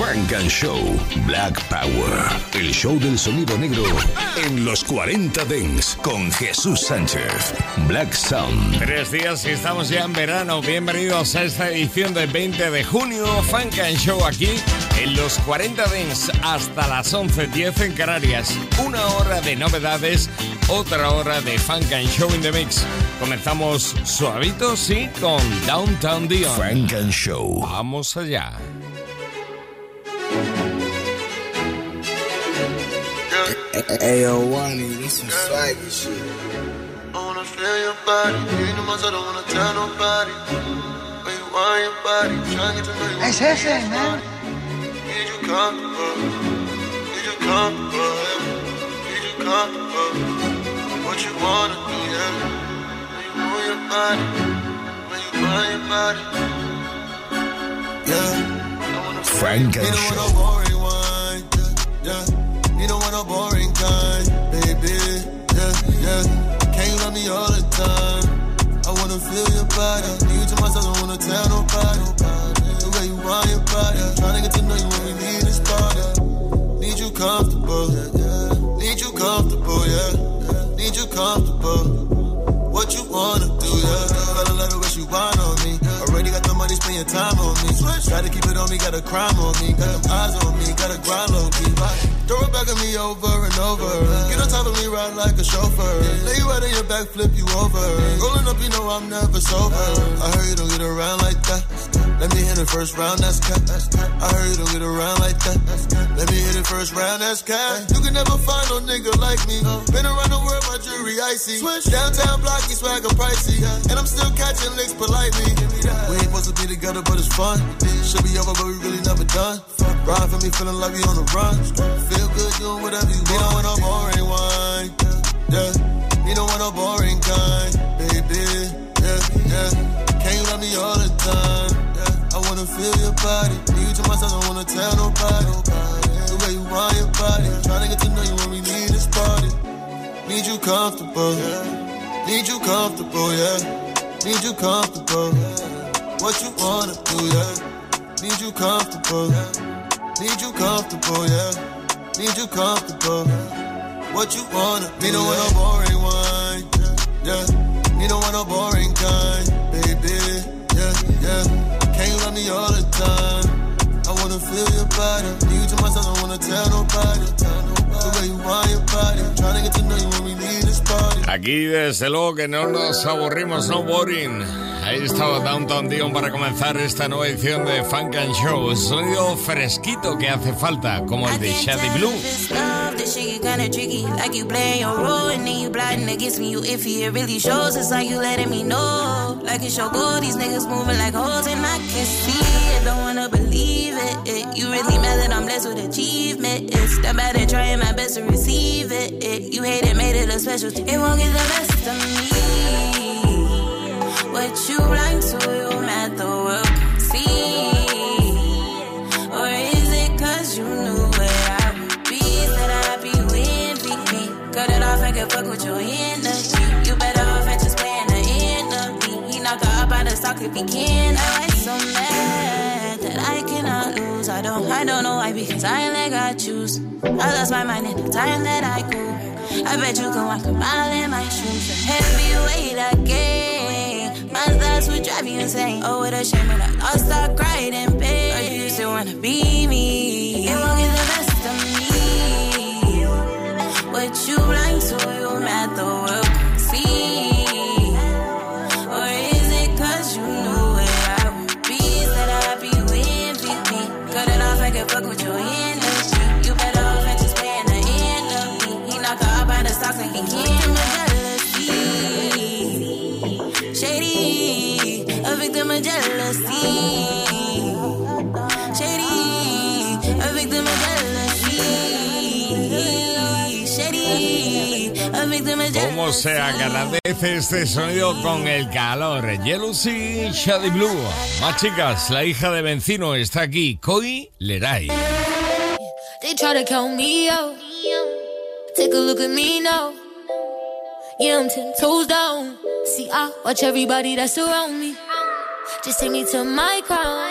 Funk and Show Black Power. El show del sonido negro en los 40 Dents con Jesús Sánchez. Black Sound. Tres días y estamos ya en verano. Bienvenidos a esta edición del 20 de junio. Funk and Show aquí en los 40 Dents hasta las 11.10 en Canarias. Una hora de novedades, otra hora de Funk and Show in the Mix. Comenzamos suavito, sí, con Downtown Dion. Funk and Show. Vamos allá. Ayo, Wani, this some swaggy shit. I wanna feel your body. You know my I don't wanna tell nobody. Where you want your body. Trying to get to know you. Hey, say, say, man. Need you comfortable. Need you comfortable. Yeah. Need you comfortable. What you wanna do, yeah. When you move your body. When you want your body. Yeah. I wanna Frank and You don't Show. want no boring. Yeah, yeah. You don't want no boring kind, baby. Yeah, yeah. Can you love me all the time? I wanna feel your body. You to myself, I wanna tell nobody. The way you want your body. Trying to get to know you when we leave this party. Need you comfortable. Need you comfortable, yeah. Need you comfortable. What you wanna do, yeah. Love the way you want on me. Already got the money, spend your time on me. Gotta keep it on me, got a crime on me. Got them eyes on me, gotta grind low key. Throw it back at me over and over. Get on top of me, ride like a chauffeur. Lay you right in your back, flip you over. Rolling up, you know I'm never sober. I heard you don't get around like that. Let me hit the first round, that's cat. I heard you don't get around like that. Let me hit it first round, that's cat. You can never find no nigga like me. Been around the world, my jewelry icy. Switch. Downtown blocky, swagger pricey. And I'm still catching licks politely. We ain't supposed to be together, but it's fun. Should be over, but we really never done. Ride for me, feeling like we on the run. Feel good doing whatever you want. You don't want no boring one. Yeah. You don't want no boring kind, baby. Yeah, yeah. Can you love me all the time? Yeah. Wanna feel your body. You to myself, I wanna tell nobody. The way you want your body. Trying to get to know you when we leave this party. Need you comfortable. Need you comfortable, yeah. Need you comfortable. What you wanna do, yeah. Need you comfortable. Need you comfortable, yeah. Need you comfortable. What you wanna do, Me don't want no boring one, yeah. Me don't want no boring kind, baby, yeah, yeah. You love me all the time? I wanna feel your body. You to myself, I wanna tell nobody. The way you want your body. Trying to get to know you when we leave this party. Aquí desde luego que no nos aburrimos, no boring. Ahí estaba Downtown Dion para comenzar esta nueva edición de Funk and Show. Sonido fresquito que hace falta, como el de Shady Blue. This shit get kinda tricky, like you playing your role and then you plotting against me. You iffy, it really shows. It's like you letting me know, like it's your goal. These niggas moving like hoes and I can see it. Don't wanna believe it. It. You really mad that I'm blessed with achievement. It's that bad at trying my best to receive it. it. You hate it, made it a special. It won't get the best of me. Don't know I choose. I lost my mind in the time that I grew. I bet you can walk a mile in my shoes. A heavyweight again. My thoughts would drive you insane. Oh, what a shame when I lost, I cried in pain. Or you still wanna be me? It won't get the best of me. What you blind to, you mad the world se agradece este sonido con el calor. Jealousy, Shady Blue. Más chicas, la hija de Vencino está aquí, Koi Leray. They try to count me out. Take a look at me now. Yeah, I'm ten toes down. See, I watch everybody that's around me. Just take me to my crown.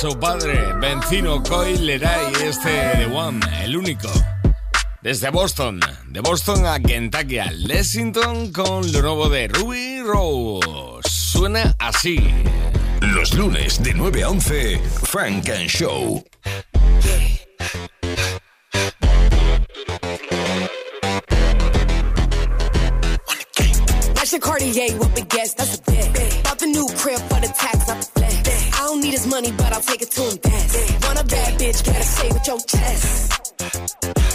Su padre, Vencino Koi Leray, este de One, el único. Desde Boston, de Boston a Kentucky a Lexington con lo nuevo de Ruby Rose. Suena así. Los lunes de 9 a 11, Frank and Show. That's your Cartier with that's a bet. Bought the new crib for the tax, not money, but I'll take it to him dance. Want a bad bitch, gotta say with your chest.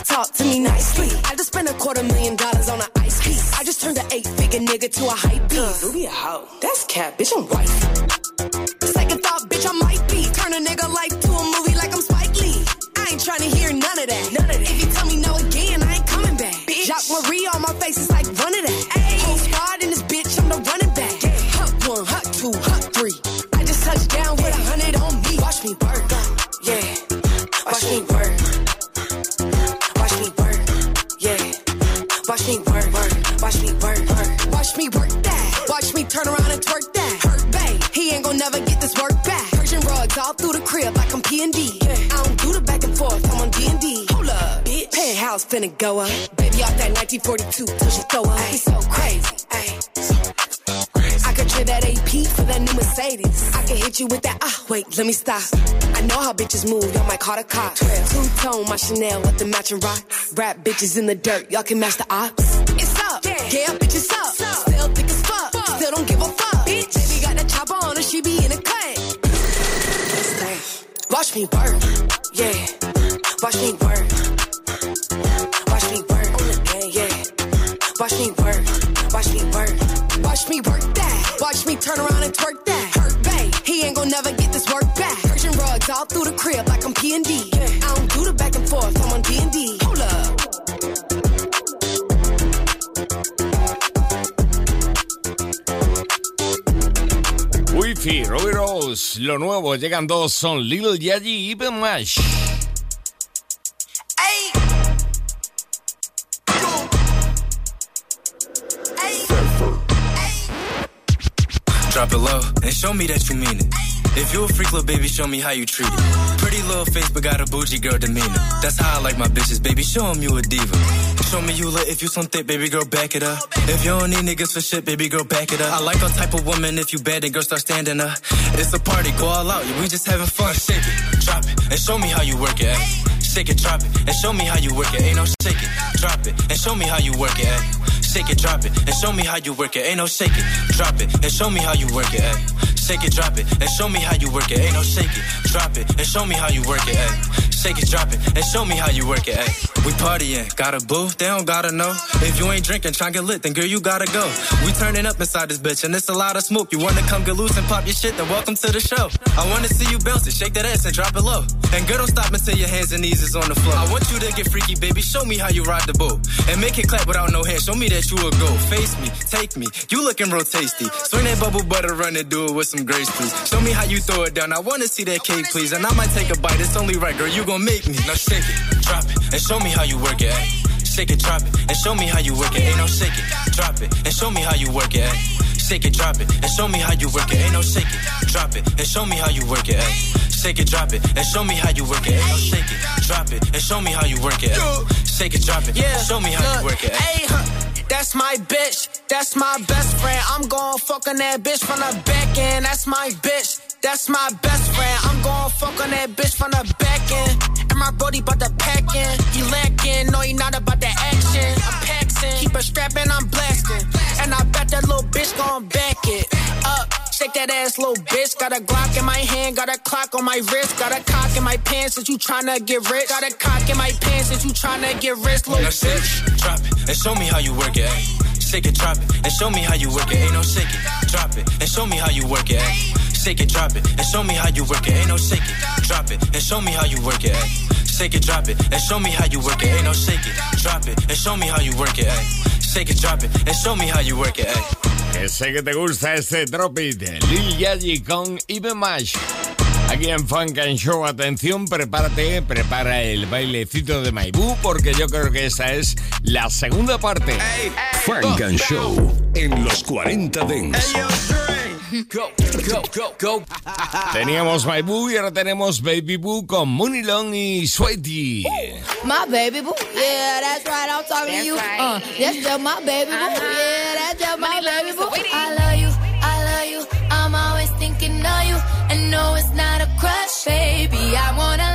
Talk to me nicely. I just spent a quarter million dollars on an ice piece. I just turned an eight figure nigga to a hype beast. Ruby a hoe. That's cap, bitch, I'm white. Finna go up. Baby off that 1942 till she throw up. Ay, so crazy. Ay. I could trade that AP for that new Mercedes. I can hit you with that. Ah, wait, let me stop. I know how bitches move. Y'all might call the cops. Two tone, my Chanel with the matching rock. Rap bitches in the dirt. Y'all can match the ops. It's up. Yeah, bitch, it's up. Still thick as fuck. Still don't give a fuck. Bitch, baby got that chopper on her. She be in a cut. Watch me work. Yeah. Watch me work. Watch me work. Watch me work. Watch me work that. Watch me turn around and twerk that. Hurt bae. He ain't gonna never get this work back. Persian rugs all through the crib like I'm P&D. I don't do the back and forth. I'm on D&D. Hold up. Wi-Fi, Rubi Rose, lo nuevo, llegan dos, son Lil Yachty y Ben Mash. Low and show me that you mean it. If you a freak, little baby, show me how you treat it. Pretty little face, but got a bougie girl demeanor. That's how I like my bitches, baby. Show 'em you a diva. Show me you lit if you some thick, baby girl, back it up. If you don't need niggas for shit, baby girl, back it up. I like all type of woman. If you bad, then girl start standing up. It's a party, go all out. We just having fun. Shake it, drop it, and show me how you work it. Ay. Shake it, drop it, and show me how you work it. Ain't no shake it, drop it, and show me how you work it. Ay. Shake it, drop it, and show me how you work it. Ain't no shake it, drop it, and show me how you work it. Ay. Shake it, drop it, and show me how you work it. Ain't no shake it, drop it, and show me how you work it. Ay. Shake it, drop it, and show me how you work it. Ay. We partying, got a booth, they don't gotta know. If you ain't drinking, try to get lit, then girl, you gotta go. We turning up inside this bitch, and it's a lot of smoke. You wanna come get loose and pop your shit, then welcome to the show. I wanna see you bounce it, shake that ass and drop it low. And girl, don't stop until your hands and knees is on the floor. I want you to get freaky, baby, show me how you ride the boat. And make it clap without no hands, show me that you a go. Face me, take me, you looking real tasty. Swing that bubble butter, run and do it with some grace, please. Show me how you throw it down, I wanna see that cake, please. And I might take a bite, it's only right, girl, you gon' make me. Now shake it, drop it, and show me how you work it. Ay. Shake it, drop it, and show me how you work it. Ain't no shake it, drop it, and show me how you work it. Ay. Shake it, drop it, and show me how you work it. Ain't no shake it, drop it, and show me how you work it. Ay. Shake it, drop it, and show me how you work it. Ain't no shake it, drop it, and show me how you work it. Ay. Shake it, drop it, yeah. show me how you work it. Ay, huh, that's my bitch, that's my best friend. I'm gon' fuck on that bitch from the back end. That's my bitch. That's my best friend. I'm gon' fuck on that bitch from the back end. And my brody bout to pack in. He lacking, no, he that ass, little bitch. Got a Glock in my hand, got a clock on my wrist, got a cock in my pants since you tryna get rich. Got a cock in my pants since you tryna get rich, little Now bitch. it, drop it, and show me how you work it. Ay. Shake it, drop it, and show me how you work it. Ain't no shake it, drop it, and show me how you work it. Ay. Shake it, drop it, and show me how you work it. Ain't no shake it, drop it, and show me how you work it. Ay. Shake it, drop it, and show me how you work it. Ain't no shake it, drop it, and show me how you work it. Ay. Shake it, drop it, and show me how you work it. Ay. Que sé que te gusta este Drop It Lil Yachty con Even Mash. Aquí en Funk and Show, atención, prepárate, prepara el bailecito de Maibú porque yo creo que esta es la segunda parte. Funk and Show en los 40 Dents. Go, go, go, go. Teníamos Maibú y ahora tenemos Baby Boo con Money Long y Sweaty. My baby boo, yeah, that's right. I'm talking to you. Uh, that's just my baby boo, yeah, that's just my baby boo. I love you, I love you. I'm always thinking of you, and no, it's not a crush, baby. I wanna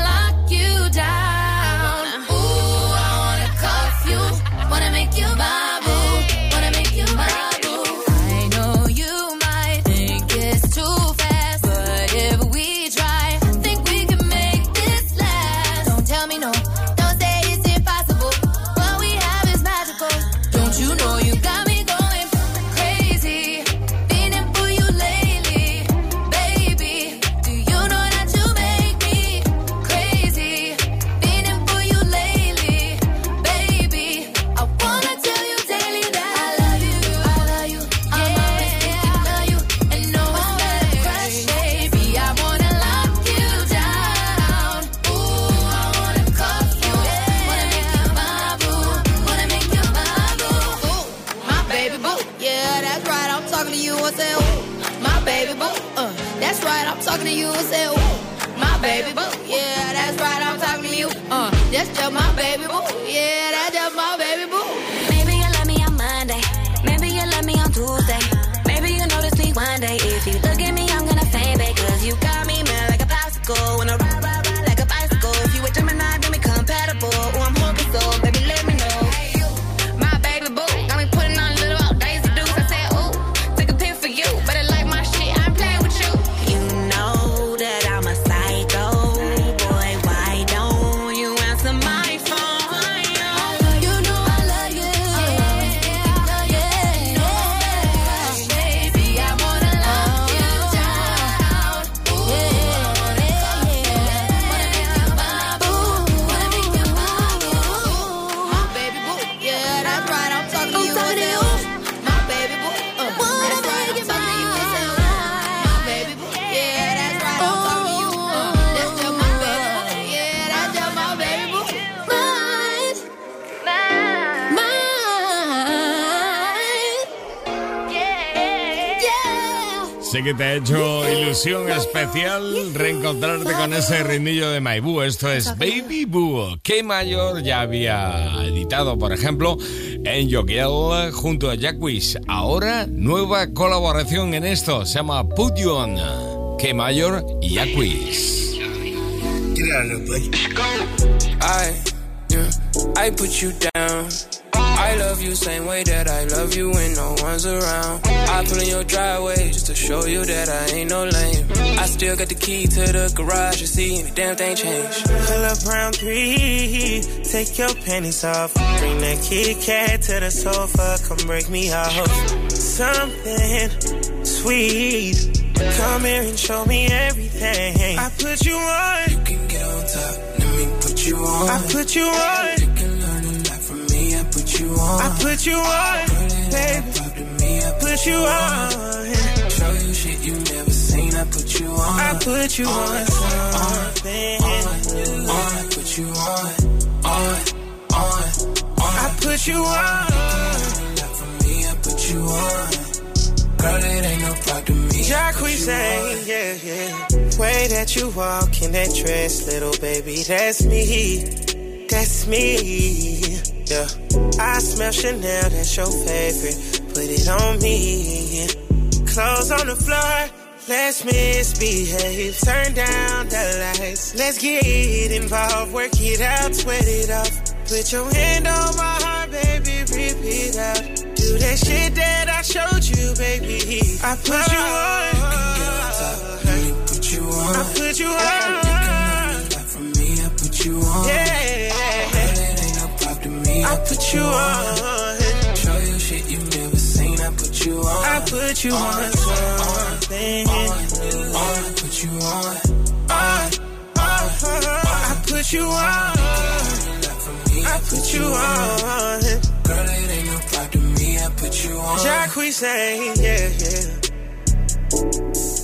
especial reencontrarte con ese ritmillo de Maibú. Esto es Baby Boo, que Mayor ya había editado, por ejemplo, en Jokiel junto a Jack Wish. Ahora, nueva colaboración en esto, se llama Put You On, que Mayor y Jack Wish. Buddy. I, yeah, I put you down. I love you same way that I love you when no one's around. I pull in your driveway just to show you that I ain't no lame. I still got the key to the garage, you see, any damn thing change. Pull up round three, take your panties off. Bring that Kit Kat to the sofa, come break me off. Something sweet. Come here and show me everything. I put you on. You can get on top, let me put you on. I put you on. Put you on. I put you on, baby. Me, I Put you on. show you shit you never seen, I put you on. I put you on something. on, on. I put you on, on, on, on. I put you on. Not for me, I put you on. Girl, it ain't no problem to me. Jacquees, yeah, yeah. Way that you walk in that dress, little baby, that's me. That's me. Yeah. I smell Chanel, that's your favorite. Put it on me. Clothes on the floor. Let's misbehave. Turn down the lights. Let's get involved. Work it out, sweat it off. Put your hand on my heart, baby. Rip it out. Do that shit that I showed you, baby. I put you on. Put you on. I put you on. For me, I put you on. Yeah. I put you on. Show you shit you never seen, I put you on. I put you on something. on, I put you on. I put you on. Not for me, I put you on. Girl, it ain't no problem to me, I put you on. Jacquees saying, yeah, yeah.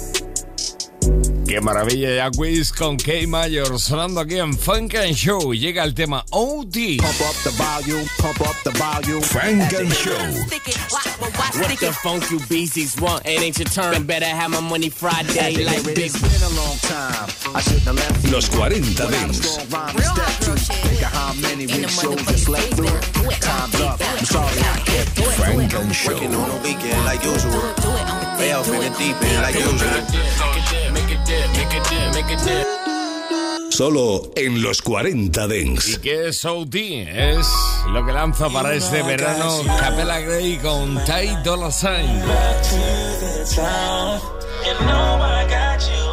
Qué maravilla, Jacquees con K Mayor sonando aquí en Funk and Show. Llega el tema OT. Pump up the volume, pump up the volume. Funk and Show. What the funk you beasties want? It ain't your turn. Better have my money Friday like big. It's been a long time. I shouldn't have left you. Los 40 Without a Dents. strong rhyme to step to. Think of how many weak shows I slept through. Time's up. I'm sorry I kept you. Funk and Show. Working on the weekend like usual. Way off in the deep end like usual. Make it dip, make it dip, make it dip. Solo en los 40 ¿Y Dents. qué es OT? Es lo que lanza para este verano Capella Grey con Ty Dolla Sign. You know I got you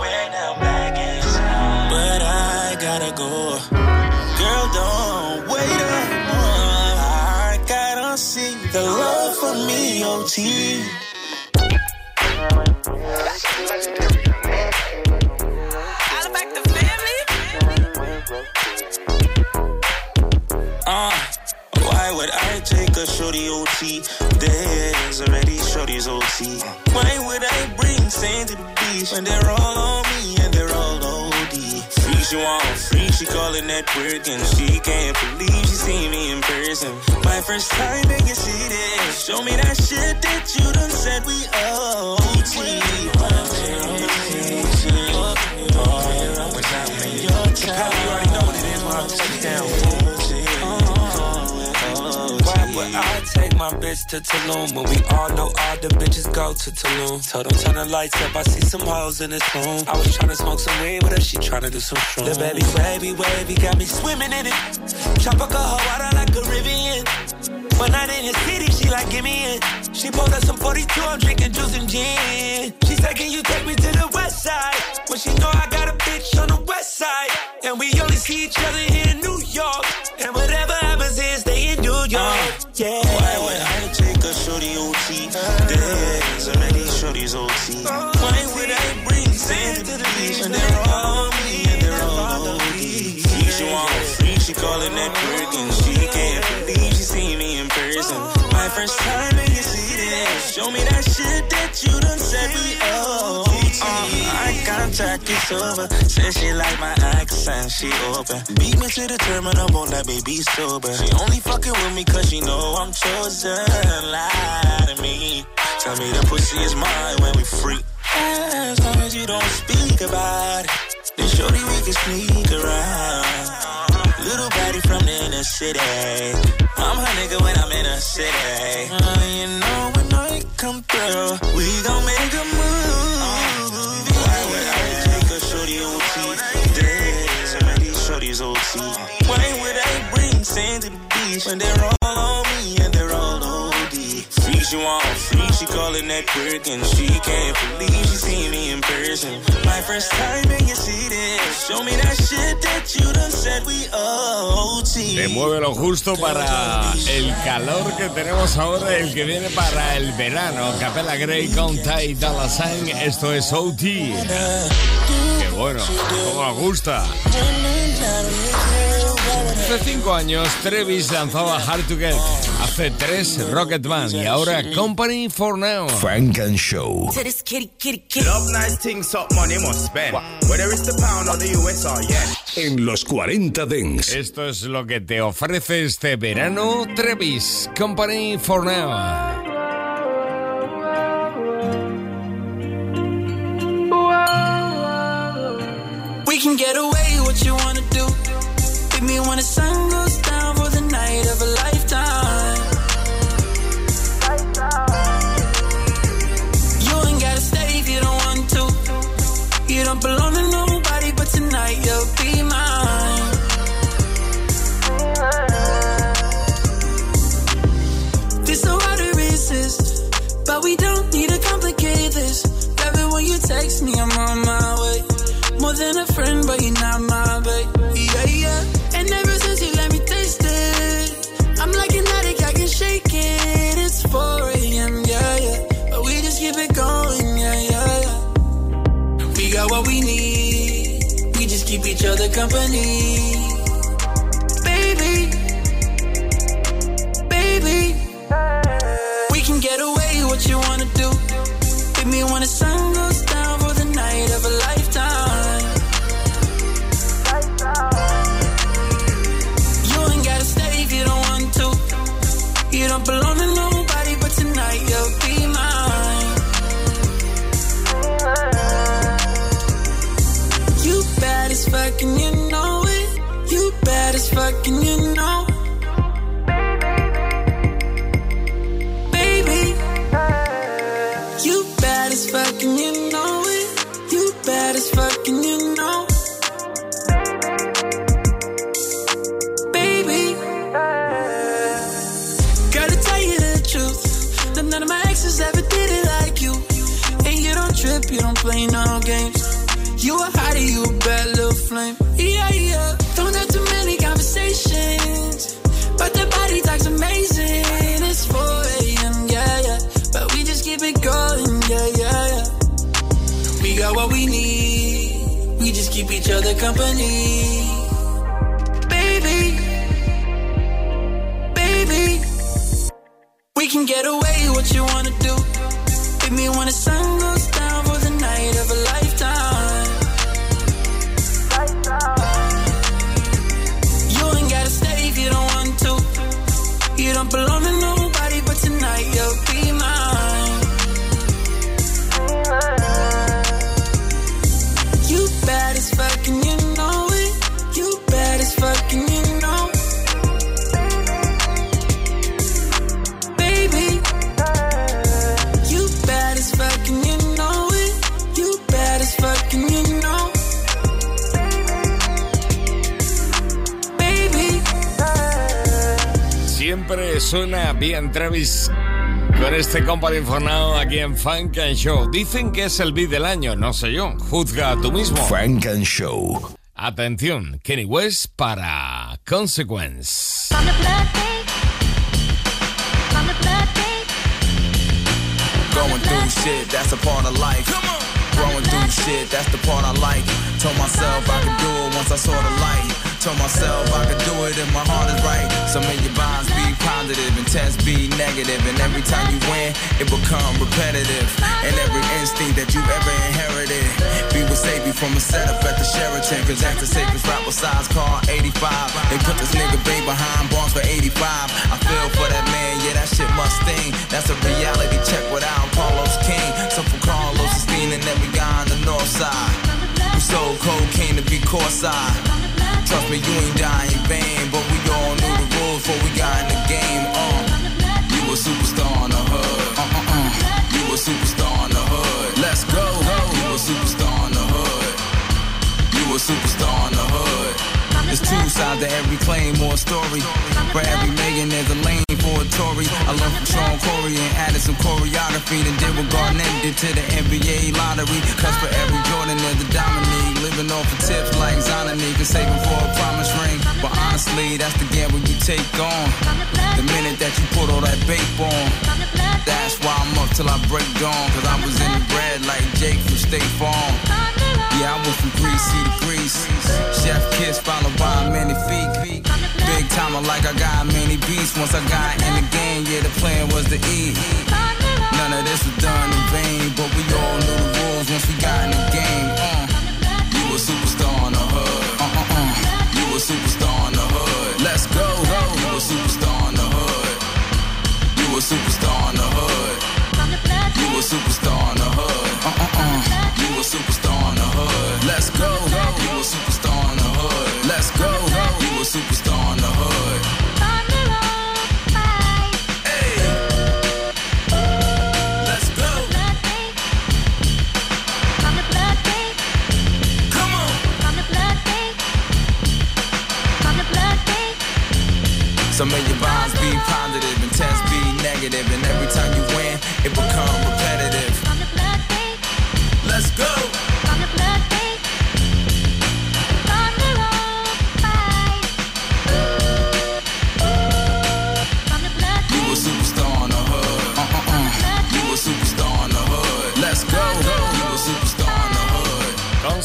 Uh, why would I take a shorty OT? There's already shorty's OT. Why would I bring sand to the beach when they're all on me and they're all OD? Free she want free, she calling that work and she can't believe she seen me in person. My first time in your city, show me that shit that you done said we OT. Probably already know what it is when I touch down. Take my bitch to Tulum when we all know all the bitches go to Tulum? Told them turn the lights up, I see some hoes in this room. I was tryna smoke some weed but she tryna do some shrooms. The baby wavy, wavy, got me swimming in it. A hoe out like Caribbean. One night in the city, she like, give me in. She pulled up some 42, I'm drinking juice and gin. She said, can you take me to the west side? When she know I got a bitch on the west side. And we only see each other here in New York. And whatever that you done said we owe. Uh, I contact you sober, said she like my accent, she open. Beat me to the terminal, won't let me be sober. She only fucking with me cause she know I'm chosen. Lie to me, tell me the pussy is mine when we free. As long as you don't speak about it, then surely we can sneak around. Little body from the inner city. I'm her nigga when I'm in a city. Uh, you know come through. We gon' make a move. Why would I take a shorty OT? Dead, so many shorties OT. Why would I bring sand to the beach when they're all on? She want free, that and she can't believe she see me in person. My first time in your city. Show me that shit that you done said we OT. Te mueve lo justo para el calor que tenemos ahora, el que viene para el verano. Capella Grey con Ty Dolla Sign. Esto es OT. Qué bueno, cómo gusta. Hace cinco años, Trevis lanzaba Hard to. Hace tres, Rocketman. Y ahora, Company for Now. Frank and Show. To this kitty, kitty, kitty. Love nice things, up money must spend. Whether it's the pound or the US or yen. En los 40 Dents. Esto es lo que te ofrece este verano Trevis Company for Now. We can get away what you wanna do. Hit me when the sun goes down for the night of a lifetime. More than a friend, but you're not my babe. Yeah, yeah. And ever since you let me taste it, I'm like an addict, I can shake it. It's 4 a.m., yeah, yeah. But we just keep it going, yeah, yeah, yeah. We got what we need. We just keep each other company. You don't play no games. You a hottie, you a bad little flame. Yeah, yeah. Don't have too many conversations. But the body talks amazing. It's 4 a.m., yeah, yeah. But we just keep it going, yeah, yeah, yeah. We got what we need. We just keep each other company. Suena bien Travis con este Company for Now aquí en Funk and Show. Dicen que es el beat del año, no sé yo. Juzga tú mismo. Frank and Show. Atención, Kenny West para Consequence. Going through shit, that's a part of life. Growing through shit, that's the part I like. Told myself I could do it once I saw the light. Told myself I could do it and my heart is right. So may your bonds be positive and tests be. And every time you win, it become repetitive. And every instinct that you ever inherited. Be with you from a setup at the Sheraton. Cause that's the safest rap besides car 85. They put this nigga Bay behind bars for 85. I feel for that man, yeah, that shit must sting. That's a reality check without Carlos King. So for Carlos is and every guy on the north side. We sold cocaine to be courtside. Trust me, you ain't dying in vain. But we all knew the rules before we got in the game. Uh, you a superstar in the hood. Uh, uh, uh. You a superstar in the hood. Let's go. You a superstar in the hood. You a superstar in the hood. There's two sides to every claim, more story. For every million, there's a lane for a Tory. I learned from Shawn Corey and added some choreography. Then did what Garnett did to the NBA lottery. Cause for every Jordan, there's a Dominique. Living off of tips like Zonanique and saving for a promise ring. But honestly, that's the gamble you take on. The minute that you put all that bait on. That's why I'm up till I break dawn. Cause I was in the bread like Jake from State Farm. Yeah, I went from greasy to grease. Chef kiss followed by many feet. Timer like I got many beats. Once I got in the game, yeah, the plan was to eat. None of this was done in vain, but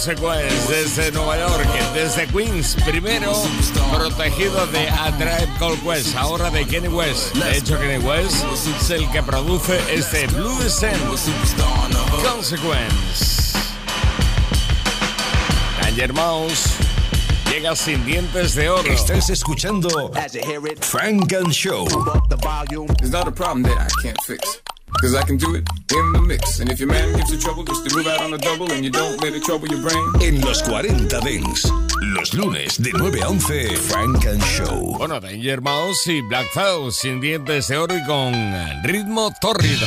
desde Nueva York, desde Queens, primero protegido de A Tribe Called Quest, ahora de Kenny West. De hecho, Kenny West es el que produce este Blue Descent. Consequence. Danger Mouse llega sin dientes de oro. Estás escuchando Frank and Show. It's not a problem that I can't fix. Cause I can do it in the mix. And if your man gives you trouble, just to move out on the double and you don't let it trouble your brain. En los 40 Dents. Los lunes de 9 a 11, Frank and Show. Bueno, Danger Mouse y Black Thought sin dientes de oro y con ritmo tórrido.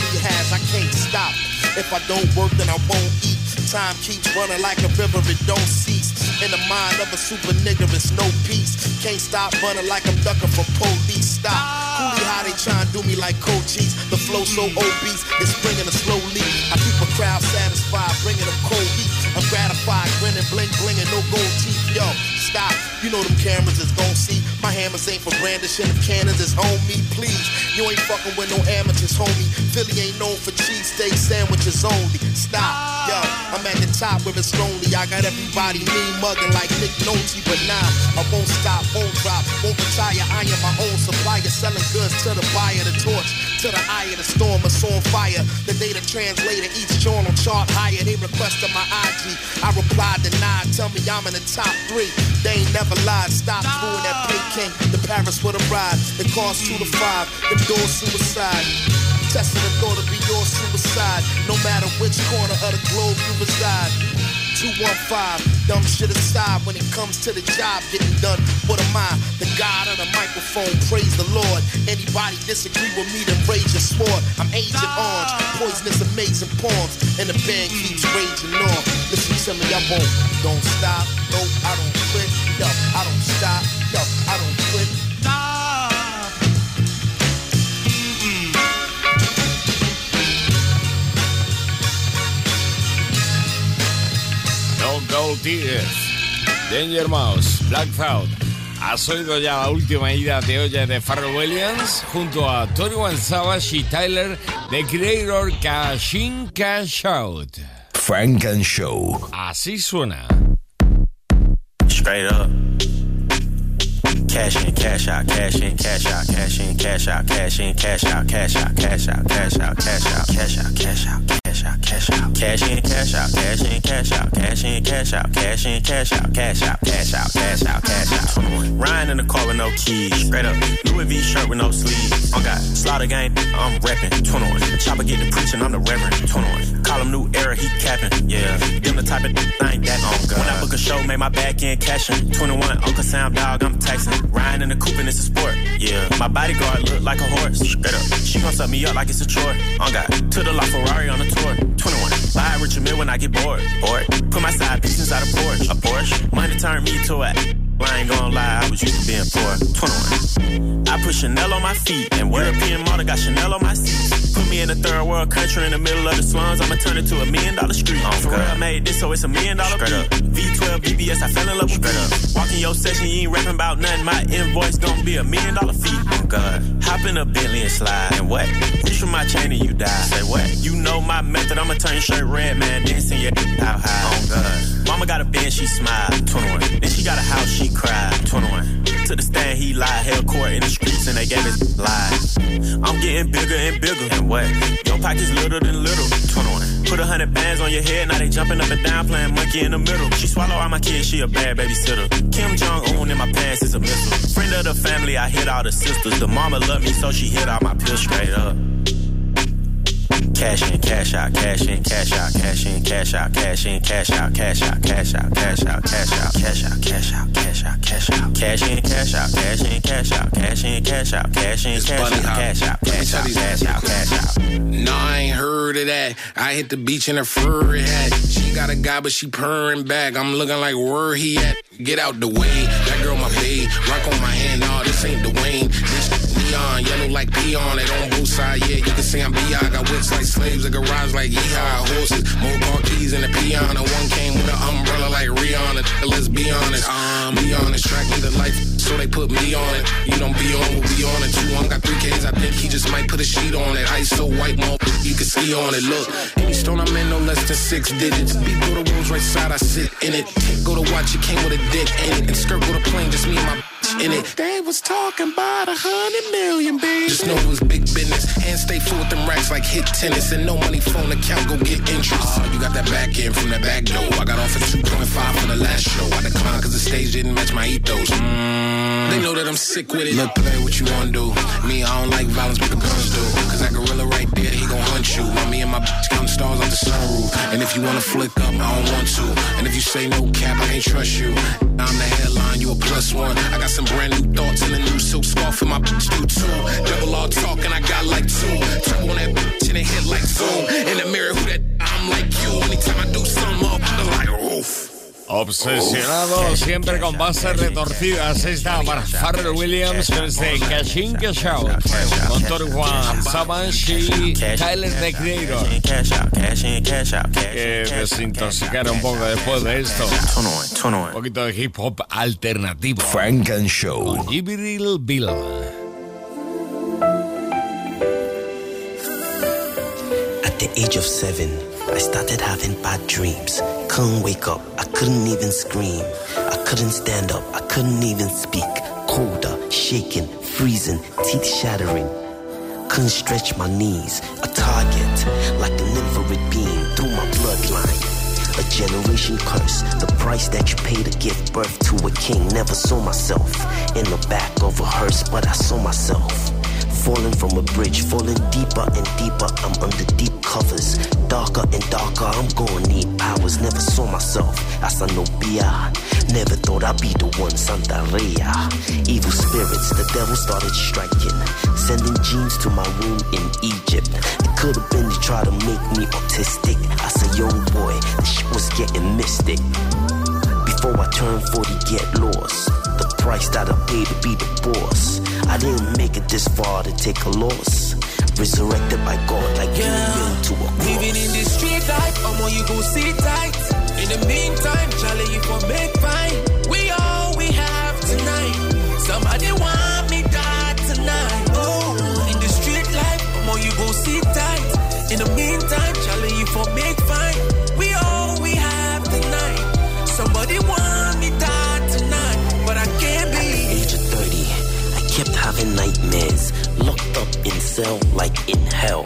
has. I can't stop. If I don't work, then I won't eat. Time keeps running like a river, it don't cease. In the mind of a super nigga, it's no peace. Can't stop running like I'm ducking from police. Stop. Coolie how they try and do me like coaches. The flow so obese, it's bringing a slow. I keep a crowd satisfied, bringing them cold heat. I'm gratified, grinning, blink, blinging, no gold teeth. Yo, stop. You know them cameras is gon' see. My hammers ain't for brandishing. If cannons is on me, please. You ain't fucking with no amateurs, homie. Philly ain't known for cheesesteak sandwiches only. Stop. Yo, I'm at the top where it's lonely. I got everybody mean mugging like Nick Nolte, but nah, I won't stop, won't drop, won't retire. I am my own supplier, selling goods to the buyer, the torch to the eye of the storm, it's on fire. The data translator, each journal chart higher. They requested my IG. I replied, denied. Tell me I'm in the top three. They ain't never lied. Stop doing that pay The Paris for the ride. It costs two to five. Them doors suicide. Testing the thought of be your suicide. No matter which corner of the globe you reside. 215, dumb shit aside when it comes to the job getting done. What am I? The God of the microphone, praise the Lord. Anybody disagree with me, then raise your sword. I'm Agent Orange, poisonous, amazing poems, and the band keeps raging on. Listen to me, don't stop, no, Tears, Danger Mouse, Black Thought. ¿Has oído ya la última ida de olla de Pharrell Williams? Junto a Tony Savage y Tyler, The Creator Cash In Cash Out. Funk and Show. Así suena. Straight up. Cash in, cash out, cash in, cash out, cash in, cash out, cash in, cash out, cash out, cash out, cash out, cash out, cash out, cash out, cash out, cash out, cash in, cash out, cash in, cash out, cash in, cash out, cash in, cash out, cash out, cash out, cash out, cash out. Riding in the car with no keys, straight up. Louis V shirt with no sleeves. I got slaughter gang, I'm reppin', 21. Chopper get the preaching, I'm the reverend, 21. Call him new era, he capping, yeah. Them the type of thing that on God. When I book a show, make my back end cashin'. 21, Uncle Sam dog, I'm taxing. Riding in the coupe and it's a sport, yeah. My bodyguard look like a horse, straight up. She gon' suck me up like it's a chore. On God, to the La Ferrari on the tour, 21. Buy a Richard Mille when I get bored, bored. Put my side pieces out a Porsche, a Porsche. Money turn me to a I ain't gonna lie, I was used to being poor. 21. I put Chanel on my feet, and European model got Chanel on my seats. Put me in a third world country in the middle of the slums, I'ma turn it to a million dollar street. Oh, For real, I made this, so it's a million dollar beat. Up. V12 VBS, I fell in love with Straight up. Walk in your session, you ain't rapping about nothing. My invoice gonna be a million dollar fee. Oh God. Hop in a Bentley and slide, and what? Reach for my chain and you die. Say what? You know my method, I'ma turn your shirt red, man. Then send your out high. Oh God. Mama got a bed, she smiled, 21. Then she got a house, she cried. 21. To the stand, he lied. Held court in the streets, and they gave his lies. I'm getting bigger and bigger. And what? Your pockets little than little. 21. Put a hundred bands on your head, now they jumping up and down, playing monkey in the middle. She swallow all my kids, she a bad babysitter. Kim Jong Un in my pants is a missile. Friend of the family, I hit all the sisters. The mama love me, so she hit all my pills straight up. Cash in, cash out, cash in, cash out, cash in, cash out, cash in, cash out, cash out, cash out, cash out, cash out, cash out, cash out, cash out, cash out, cash in, cash out, cash in, cash out, cash in, cash out, cash in, cash out, cash out, cash out, cash out, cash out. No, I ain't heard of that. I hit the beach in a furry hat. She got a guy, but she purring back. I'm looking like where he at? Get out the way. That girl my babe. Rock on my like peon. It on both sides. Yeah, you can see I'm B.I. Got whips like slaves. A garage like yeehaw. Horses, more car keys in the peon. And one came with an umbrella like Rihanna. Let's be honest. Um, be honest. Track me to life, so they put me on it. You don't be on, we'll be on it. Two on got three K's. I think he just might put a sheet on it. Ice so white, more you can ski on it. Look, any stone I'm in, no less than six digits. Beat go to wolves right side, I sit in it. Go to watch, it came with a dick in it. And skirt go to plane, just me and my in it. They was talking about a hundred million, baby. Just know it was big business. And stay full with them racks like hit tennis. And no money phone account, go get interest. Oh, you got that back end from that back door. I got off at 2.5 for the last show. I declined cause the stage didn't match my ethos. Mm, they know that I'm sick with it. Look, play what you wanna do. Me, I don't like violence, but the guns do. Cause that gorilla right there, he gon' hunt you. While me and my bitch counting stars off the sunroof. And if you wanna flick up, I don't want to. And if you say no cap, I can't trust you. I'm the headline, you a plus one. I got some brand new thoughts and a new silk scarf in my bitch do too. Double all talking, I got like two. Turn on that bitch and it hit like zoom. In the mirror, who that? I'm like you. Anytime I do something up, I'm like oof. Obsesionado siempre con bases retorcidas. Esta para Pharrell Williams con este Cashin Cash Out. Con Tori Juan, Savage y Tyler The Creator. Que desintoxicar un poco después de esto. Un poquito de hip hop alternativo. Frank and Show. Jibril Bill. At the age of seven, I started having bad dreams. Couldn't wake up, I couldn't even scream. I couldn't stand up, I couldn't even speak. Colder, shaking, freezing, teeth shattering. Couldn't stretch my knees. A target, like an infrared beam through my bloodline. A generation curse, the price that you pay to give birth to a king. Never saw myself in the back of a hearse, but I saw myself falling from a bridge, falling deeper and deeper. I'm under deep covers, darker and darker. I'm gonna need powers. Never saw myself as a Nobia. Never thought I'd be the one, Santa Rea. Evil spirits, the devil started striking, sending genes to my womb in Egypt. It could have been to try to make me autistic. As a young boy, the shit was getting mystic. Before I turned 40, get lost. The price that I paid to be the boss. I didn't make it this far to take a loss. Resurrected by God like you will to a cross. Living in the street life, I'm on you go sit tight. In the meantime, Charlie, you for make fine. We all we have tonight. Somebody want cell like in hell.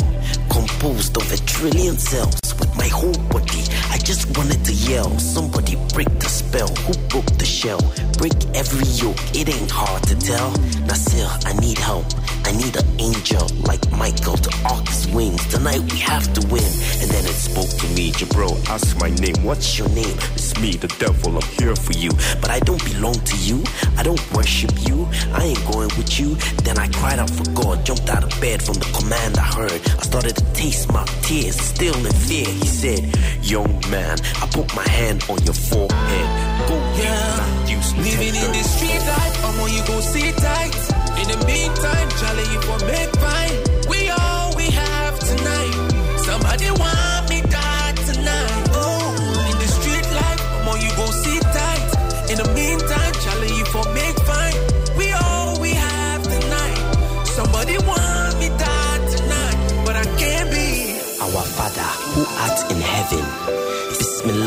Composed of a trillion cells with my whole body. I just wanted to yell. Somebody break the spell. Who broke the shell? Break every yoke. It ain't hard to tell. Nasir, I need help. I need an angel like Michael to arc his wings. Tonight we have to win. And then it spoke to me, Jabro. Ask my name. What's your name? It's me, the devil. I'm here for you. But I don't belong to you. I don't worship you. I ain't going with you. Then I cried out for God. Jumped out of bed from the command I heard. I started to taste my tears, still in fear. He said, Young man, I put my hand on your forehead. Go yeah. Living in the street life, I'm on you go sit tight. In the meantime, Charlie, you for make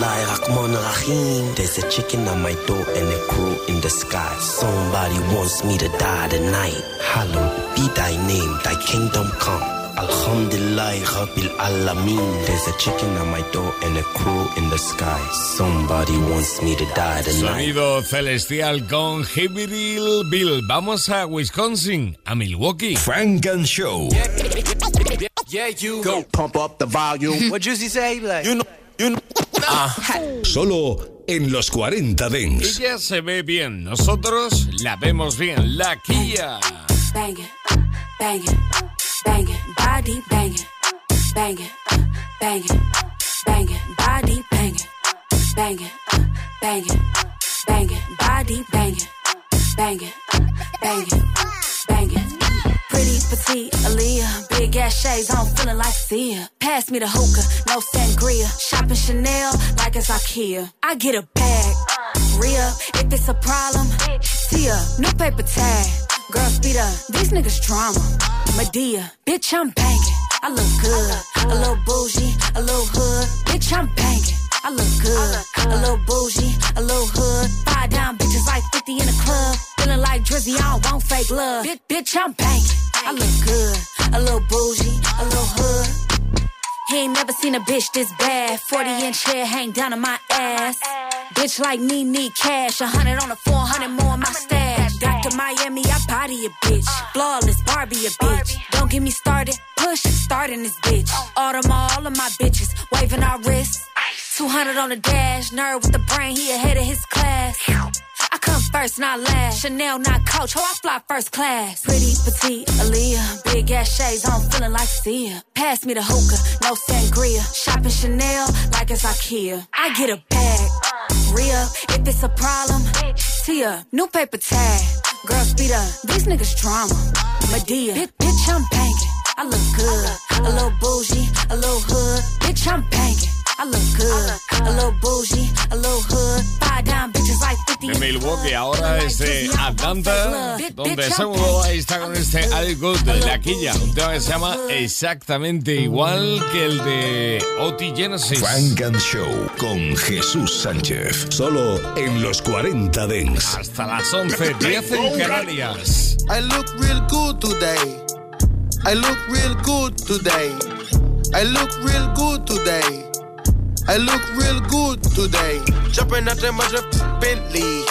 Bismillah Rahman Rahim. There's a chicken on my door and a crow in the sky. Somebody wants me to die tonight. Hallowed be thy name, thy kingdom come. Alhamdulillah Rabbil Alameen. There's a chicken on my door and a crow in the sky. Somebody wants me to die tonight. Sonido celestial con Hibbity Bill. Vamos a Wisconsin, a Milwaukee. Funk and Show. Yeah, you go pump up the volume. what Juicy say? Like, you know, you know. Solo en los 40 Dents. Ella se ve bien, nosotros la vemos bien. La Kia. Banging, banging, banging, body banging, banging, banging, banging, body banging, banging, banging, banging, body banging, banging, banging, banging. Pretty petite Aaliyah, big ass shades on, feeling like Sia. Pass me the hookah, no sangria. Shopping Chanel like it's IKEA. I get a bag, real. If it's a problem, see ya. New paper tag, girl speed up. These niggas drama. Madea, bitch I'm banging. I look good, a little bougie, a little hood. Bitch I'm banging. I look good, a little bougie, a little hood. Five down bitches like 50 in the club. Feeling like Drizzy, I don't want fake love. Bitch, bitch, I'm banging. I look good, a little bougie, a little hood. He ain't never seen a bitch this bad. 40 inch hair hang down on my ass. Bitch like me need cash. A hundred on a 400 more in my stash. Dr. Miami, I body a bitch. Flawless Barbie a bitch. Don't get me started. Push, starting this bitch. Audemars, all of my bitches. Waving our wrists. 200 on the dash. Nerd with the brain, he ahead of his class. I come first, not last. Chanel, not coach. Ho, I fly first class. Pretty petite Aaliyah. Big ass shades on, feeling like Sia. Pass me the hookah, no sangria. Shopping Chanel like it's IKEA. I get a bag, real. If it's a problem, Tia. New paper tag, girl speed up. These niggas drama. Madea, bitch, bitch I'm banging. I look good, a little bougie, a little hood. Bitch I'm banging. I look good, a little bougie, a little hood. Five down bitches like 50. De Milwaukee, ahora desde Atlanta, donde Samuel ahí está con este All Good de la Quilla, un tema que se llama exactamente igual que el de Oti Genesis. Frank and Show con Jesús Sánchez. Solo en los 40 Dents. Hasta las 11, 10 en Canarias. I look real good today. I look real good today. I look real good today. I look real good today. Jumping out the mother Bentley.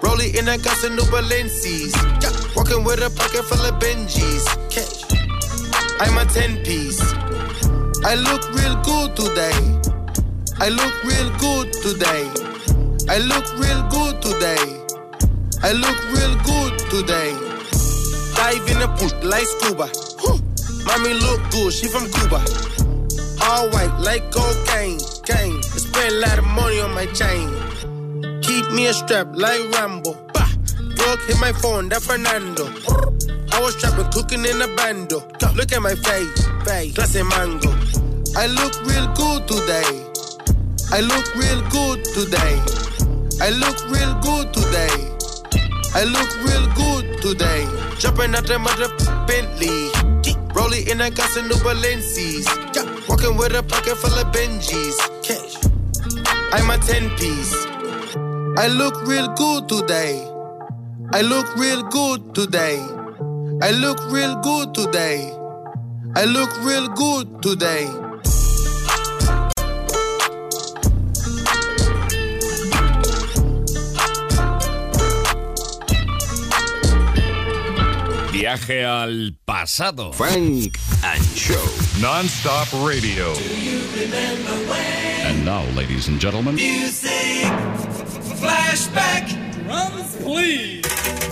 Rolling in a got some new Balenci's. Walking with a pocket full of Benjis. I'm a 10 piece. I look real good today. I look real good today. I look real good today. I look real good today. Dive in the pool like scuba. Mommy look good, she from Cuba. All white like cocaine, cane. I spend a lot of money on my chain. Keep me a strap like Rambo. Bah. Drug hit my phone, that Fernando. I was trapping, cooking in a bando. Look at my face, face, clase mango. I look real good today. I look real good today. I look real good today. I look real good today. Jumping out the mother Bentley. Rolling in, got some new Balenci's. Yeah. Walking with a pocket full of Benjis. Cash. I'm a 10 piece. I look real good today. I look real good today. I look real good today. I look real good today. Viaje al pasado. Funk and Show. Non-stop radio. And now, ladies and gentlemen. Music. Flashback. Drums, please.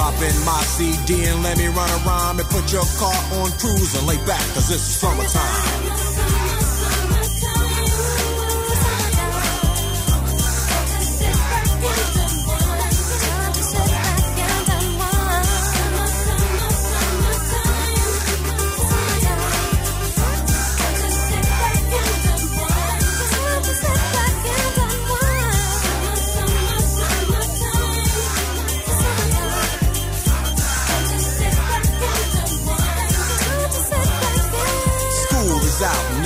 Pop in my CD and let me run around and put your car on cruise and lay back, cause it's summertime.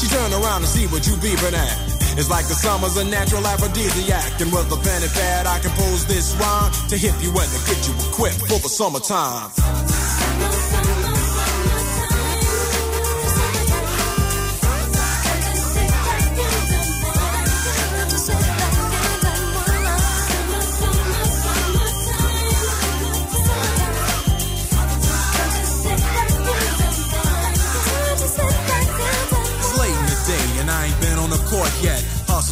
She turn around to see what you beeping at. It's like the summer's a natural aphrodisiac. And with a pen and pad, I compose this rhyme to hit you and to get you equipped for the summertime.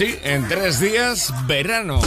Sí, en tres días, verano.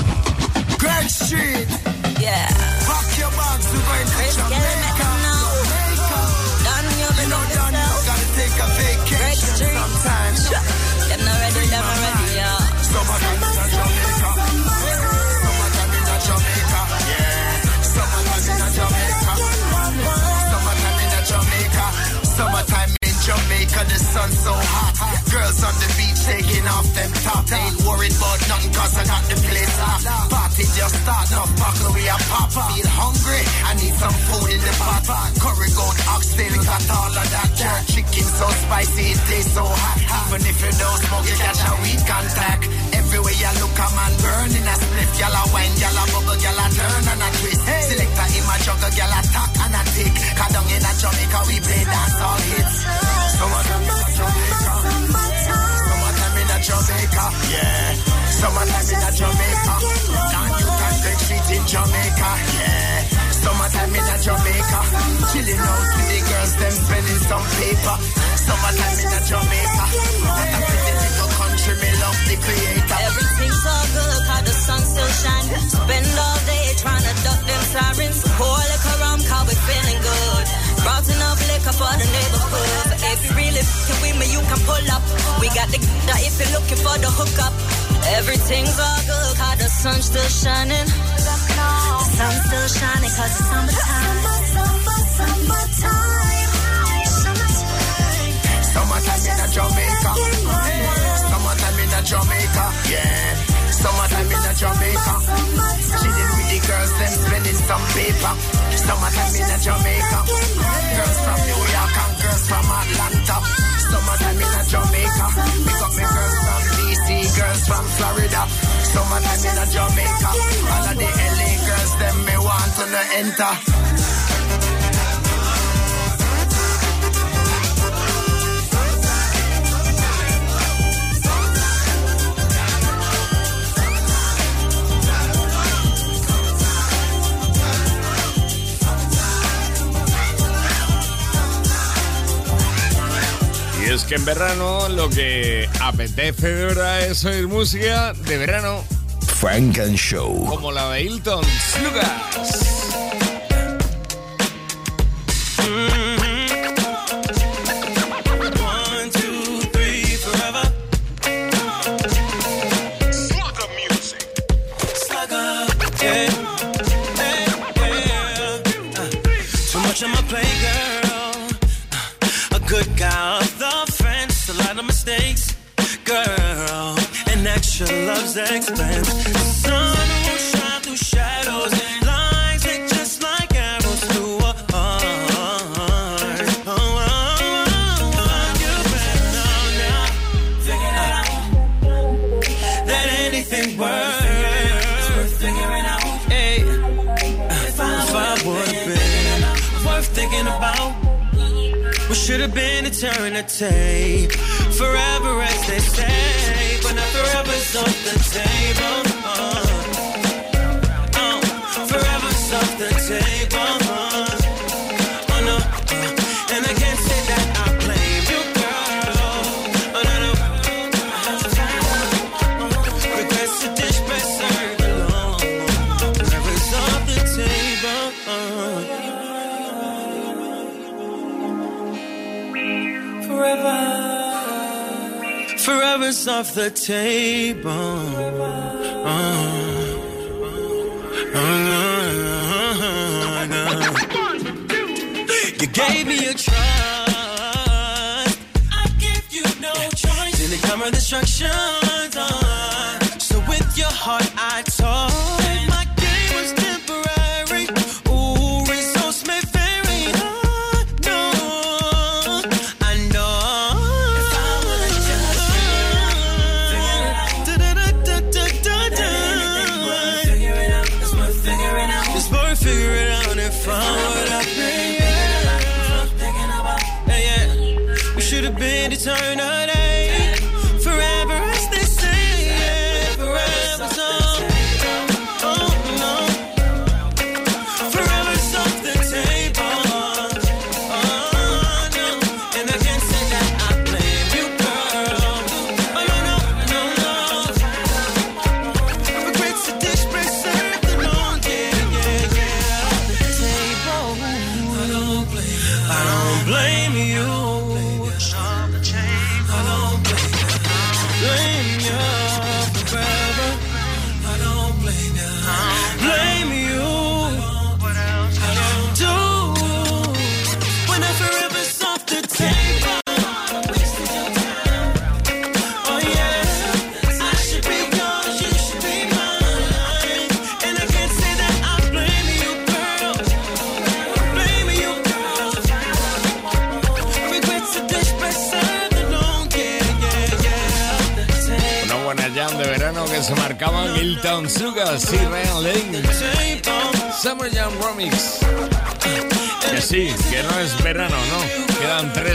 In Jamaica, the sun's so hot. Girls on the beach taking off them top. Ain't worried about nothing cause I got the place locked. Party just start, no buckle we a pop. Feel hungry, I need some food in the pot. Curry goat, oxtail, got all of that. Jerk chicken so spicy, it tastes so hot. Even if you don't smoke, you catch a weed contact. Everywhere you look, a man burning a split. Gyal a wine, gyal a bubble, gyal a turn and a twist. Selector in my juggle, gyal a tack and a tick. Cause down in a Jamaica, we play dance all hits. Summertime in Jamaica. Yeah. Summertime in a Jamaica. Down you can street in Jamaica. Yeah. Summertime in Jamaica. Chilling out with the girls, them spending some paper. Summertime in Jamaica. What a pretty little me love creator. Everything's all good, the sun still shining. Spend all day trying to duck them sirens. Pour pull up. We got the that if you're looking for the hookup. Everything's all good, cause the sun's still shining. The sun's still shining, cause it's summertime. Summertime in a Jamaica. Summertime in Jamaica. Yeah. Summertime in Jamaica. Chilling with the girls, them spending some paper. Summertime in Jamaica. Girls from New York and girls from Atlanta. Summertime in a Jamaica. All of the LA girls, them me want to enter. Que en verano lo que apetece de verdad es oír música de verano Frank and Show. como la de Hilton Slugas. Sun will shine through shadows. Hit just like arrows a. Oh, oh, oh, oh, you better. That anything if I would worth thinking about. Should have been eternity? Forever as they say, forever's off the table. Off the table. You gave me a trust. I gave you no choice. Didn't come with instructions.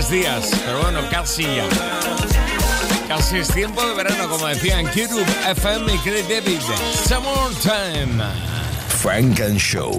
Tres días, pero bueno, casi ya. Casi es tiempo de verano, como decían Kirub, FM y Craig David. Summertime. Frank and Show.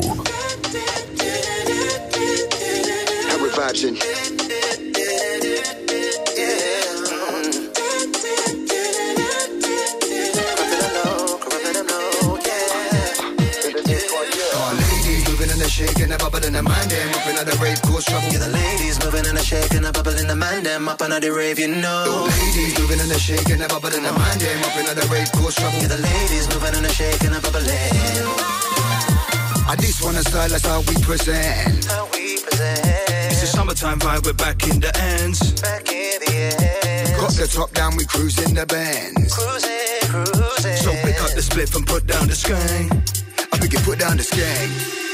Vibes in? shaking, a bubble in the mind, them up in the rave, cause trouble. Yeah, the ladies moving and a shaking, a bubble in the mind, them up in the rave, you know. The ladies moving and a shaking, a bubble in the mind, them up in the rave, cause trouble. Yeah, the ladies moving and a shaking, a bubble in. I this one a style, that's how we present. How we present. It's a summertime vibe, we're back in the ends. Back in the ends. Got the top down, we cruising the bands. Cruising, cruising. So pick up the split and put down the skang. I think you put down the skang.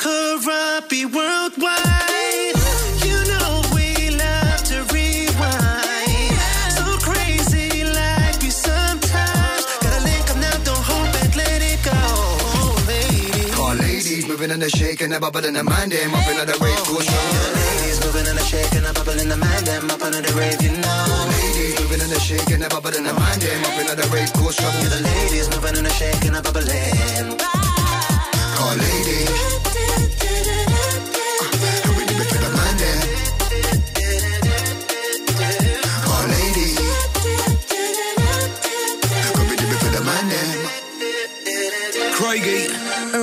Karabi worldwide. You know we love to rewind. So crazy like you sometimes. Gotta link up now, don't hold back, let it go. Oh, ladies. Call ladies moving and a shaking, a bubble in the mind, them up in the rave, cause trouble. Ladies moving and a shaking, a bubble in the mind, them up the rave, you know. Ladies moving and a shaking, a bubble in the mind, them up in the rave, cause trouble. Yeah, the ladies moving and a shaking, a bubble in. Call ladies.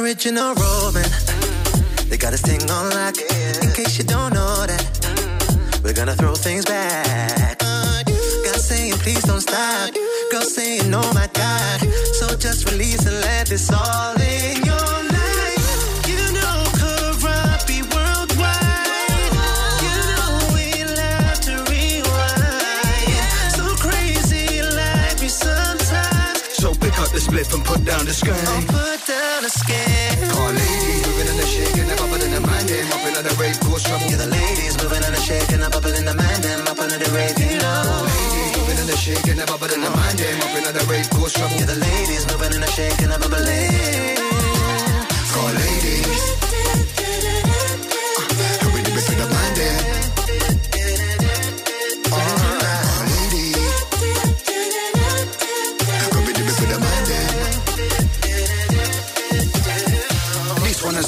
Original Roman. They got this thing on lock. In case you don't know that, we're gonna throw things back. God saying, please don't stop. Girl saying, oh my God. So just release and let this all in your life. You know, Karabi worldwide. You know, we love to rewind. So crazy like me sometimes. So pick up the split and put down the Oh, skang. put down the. Call ladies moving and a shaking, a bubble in the mind, them up in the rave, cause trouble. Yeah, the ladies moving and a shaking, a bubble in the mind, them up the rave, you know. Moving and a shaking, a bubble in the mind, them up in the rave, cause trouble. Yeah, the ladies moving and a shaking, a bubble in. Call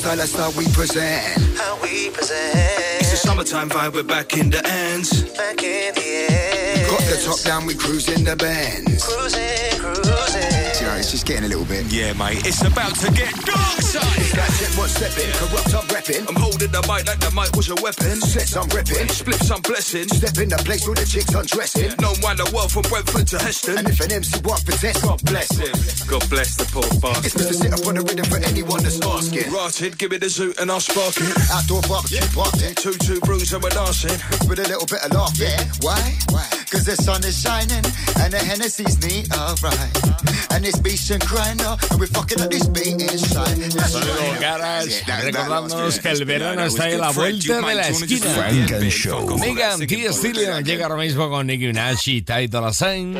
style, that's how we present. How we present. It's a summertime vibe, we're back in the ends. Back in the air. Got the top down, we cruising the bands. Cruising, it's just getting a little bit. Yeah, mate, it's about to get dark side. That check what's stepping, corrupt I'm repping. I'm holding the mic like the mic was a weapon. Sets I'm ripping. Spliffs I'm blessing. Step in the place where the chicks undressing. No wonder the world from Brentford to Heston. And if an MC want possess, God bless him. God bless the poor It's bastard. Mr. Sit up on the rhythm for anyone that's asking. Rotted, give me the zoot and I'll spark it. Outdoor barbecue party. Two, two brews and we're dancing. With a little bit of laugh. Yeah. Why? Why? Cause the sun is shining and the Hennessy's neat, alright. And it's beach and grinder and we're fucking up this beat inside. Recordándonos que el verano está ahí a la vuelta you de la esquina. Frank and Show. Megan llega ahora mismo con Nicki Minaj y Ty Dolla $ign.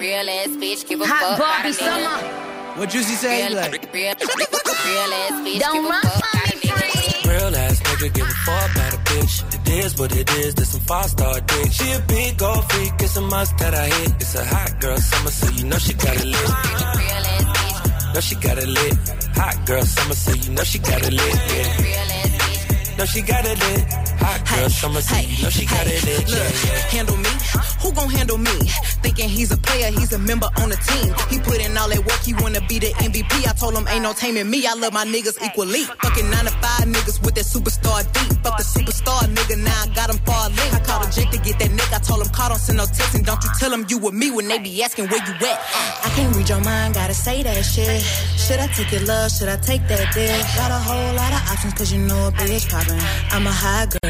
Real ass bitch, give a Hot fuck. Barbie summer. What Juicy say? Real, Like, real, real ass bitch, Don't give a run fuck. from about a me, nigga. Real ass nigga give a fuck about a bitch. It is what it is, this some five star dick. She a big gold freak, it's a must that I hit. It's a hot girl summer, so you know she got it lit. Know she got it lit. Hot girl summer, so you know she got it lit. Yeah. Know she got it lit. Hot girl summer, so you know she got it lit. Yeah, Look, yeah. handle me. Who gon' handle me? Thinking he's a player, he's a member on the team. He put in all that work, he wanna be the MVP. I told him ain't no taming me. I love my niggas equally. Fucking nine to five niggas with that superstar deep. Fuck the superstar nigga, now I got him far. I called a Jake to get that nigga. I told him call, don't send no text and don't you tell him you with me when they be asking where you at. I can't read your mind, gotta say that shit. Should I take your love? Should I take that dick? Got a whole lot of options, cause you know a bitch poppin'. I'm a high girl,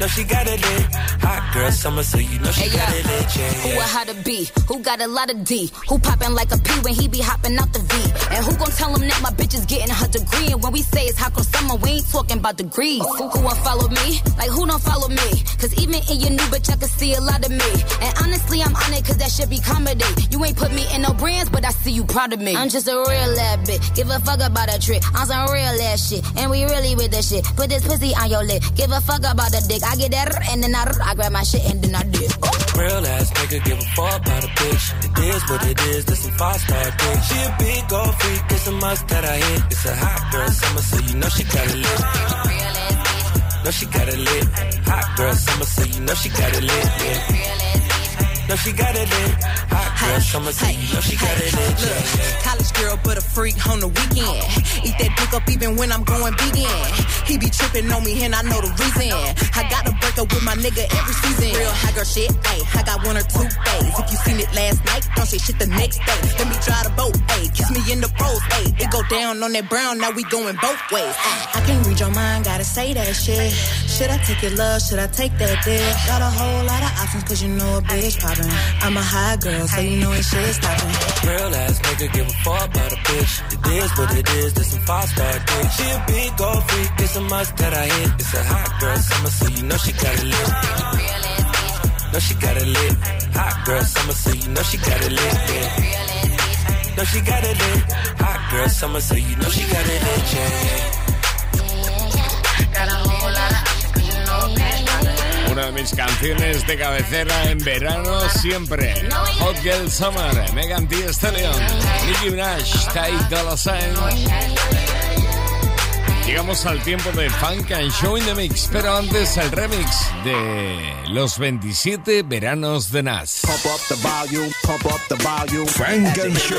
Know she got it lit. Hot girl summer, so you know she Hey, got yo. it lit. Yeah, Who yeah. a how to be? Who got a lot of D? Who poppin' like a P when he be hopping out the V? And who gon' tell him that my bitch is getting her degree? And when we say it's hot girl summer, we ain't talking about degrees. Who, who won't follow me? Like who don't follow me? Cause even in your new bitch, I can see a lot of me. And honestly, I'm on it cause that should be comedy. You ain't put me in no brands, but I see you proud of me. I'm just a real ass bitch. Give a fuck about a trick. I'm some real ass shit. And we really with the shit. Put this pussy on your lip. Give a fuck about the dick. I get that and then I, I grab my shit and then I dip. Real ass nigga give a fuck about a bitch. It is what it is, this some five star dick. She a big gold freak, it's a must that I hit. It's a hot girl summer, so you know she got it lit. Real ass bitch. Know she got it lit. Hot girl summer, so you know she got it lit. Yeah. Know she got it lit. Hot girl summer, so you know she got it lit. Yeah. College girl, but a freak on the weekend. Eat that dick up even when I'm going vegan. He be tripping on me and I know the reason. I got to break up with my nigga every season. Real high girl shit, ayy. I got one or two days. If you seen it last night, don't say shit the next day. Let me drive the boat, ayy. Kiss me in the pros, ayy. It go down on that brown, now we going both ways. ayy. I can't read your mind, gotta say that shit. Should I take your love? Should I take that dick? Got a whole lot of options, cause you know a bitch poppin'. I'm a high girl, so you know ain't shit stopping. Real ass nigga give a fuck about a bitch. It is what it is, this some five star dick. She a big gold freak, it's hot girl summer. Una de mis canciones de cabecera en verano siempre. Hot Girl Summer, Megan Thee Stallion, Nicki Minaj, Ty Dolla. Llegamos al tiempo de Funk and Show in the Mix, pero antes el remix de los 27 veranos de Nas. Pump up the volume, pump up the volume. Funk and Show.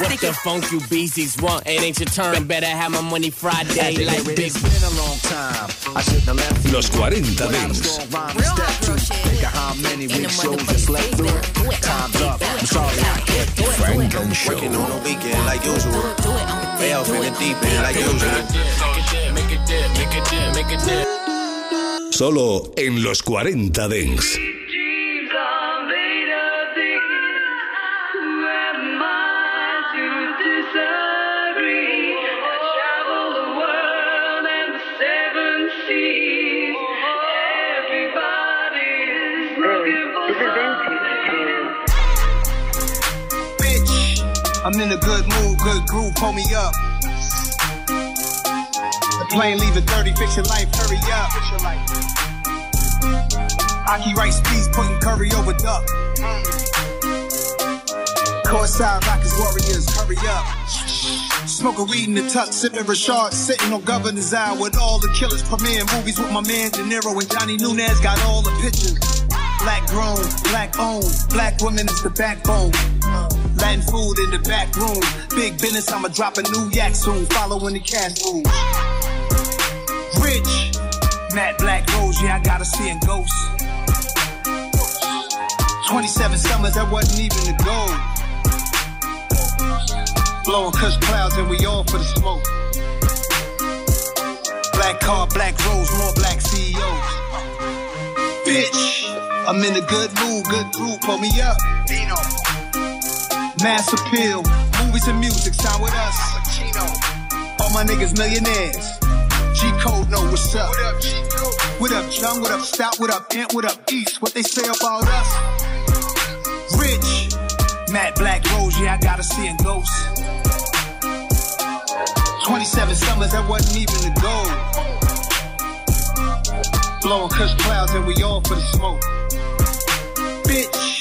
What the funk you beasties want? It ain't your turn. Better have my money Friday like big. It's been a long time. I shouldn't have left you. Los 40 Without a Dents. How many weak shows you slept through. Time's up. I'm sorry I can't do it. Funk and Show. Working on the weekend like usual. Way off in the deep end like usual. Make it dip, make it dip, make it dip, make it dip. Solo en los 40 Dents. I'm in a good mood, good groove, pull me up. The plane leaving 30, fix your life, hurry up. Aki Rice Peas putting curry over duck. Courtside Rockets Warriors, hurry up. Smoking weed in the tuck, sipping Rashard, sitting on Governor's Eye with all the killers premiere movies with my man De Niro and Johnny Nunez got all the pictures. Black grown, black owned, black women is the backbone. Latin food in the back room. Big business, I'ma drop a new yak soon, following the cash rules. Rich, Matt Black Rose, yeah, I gotta see in ghosts. 27 summers, that wasn't even the goal. Blowing cush clouds and we all for the smoke. Black car, black rose, more black CEOs. Bitch, I'm in a good mood, good groove, pull me up. Dino. Mass appeal, movies and music, sign with us. All my niggas millionaires. G Code know what's up. What up, G Code? What up, Chung? What up, Stout? What up, Ant? What up, East? What they say about us? Rich, Matt Black Rose, yeah, I gotta see in ghost. 27 summers, that wasn't even the goal. Blowing cush clouds and we all for the smoke. Bitch,